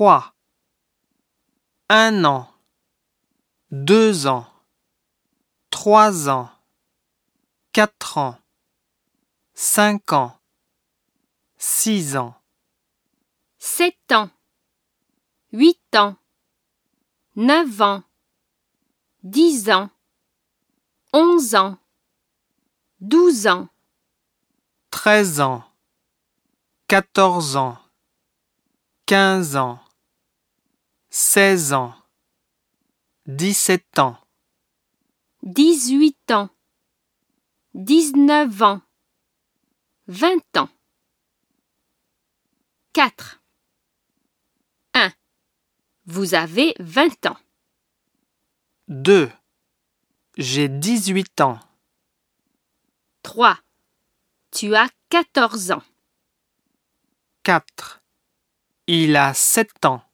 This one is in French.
trois, un an, deux ans, trois ans, quatre ans, cinq ans, six ans, sept ans, huit ans, neuf ans, dix ans, onze ans, douze ans, treize ans, quatorze ans, quinze ans, seize ans, dix-sept ans, dix-huit ans, dix-neuf ans, vingt ans. 4. 1. Vous avez 20 ans. deux, j'ai dix-huit ans, 3. Tu as 14 ans. quatre, il a sept ans.